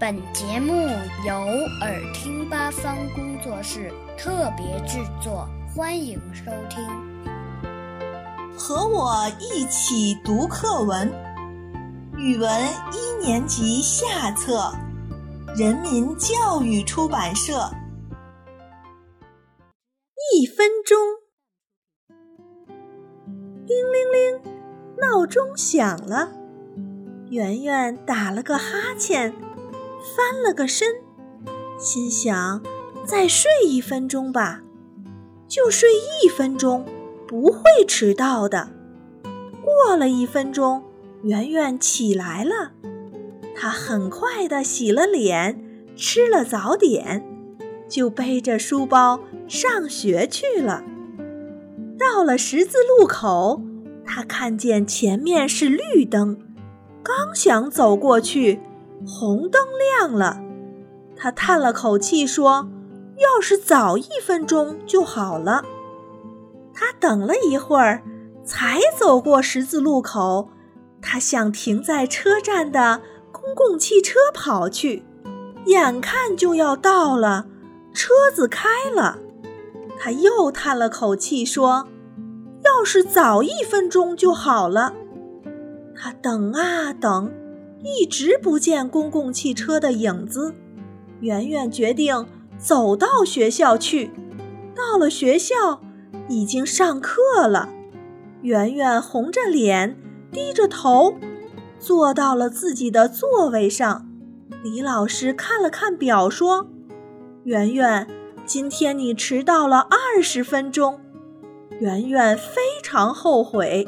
本节目由耳听八方工作室特别制作，欢迎收听。和我一起读课文，语文一年级下册，人民教育出版社。一分钟，叮铃铃，闹钟响了。圆圆打了个哈欠。翻了个身，心想：再睡一分钟吧，就睡一分钟，不会迟到的。过了一分钟，圆圆起来了，她很快的洗了脸，吃了早点，就背着书包上学去了。到了十字路口，她看见前面是绿灯，刚想走过去。红灯亮了，他叹了口气说：“要是早一分钟就好了。”他等了一会儿，才走过十字路口。他向停在车站的公共汽车跑去，眼看就要到了，车子开了。他又叹了口气说：“要是早一分钟就好了。”他等啊等。一直不见公共汽车的影子，圆圆决定走到学校去。到了学校，已经上课了。圆圆红着脸，低着头，坐到了自己的座位上。李老师看了看表，说：“圆圆，今天你迟到了二十分钟。”圆圆非常后悔。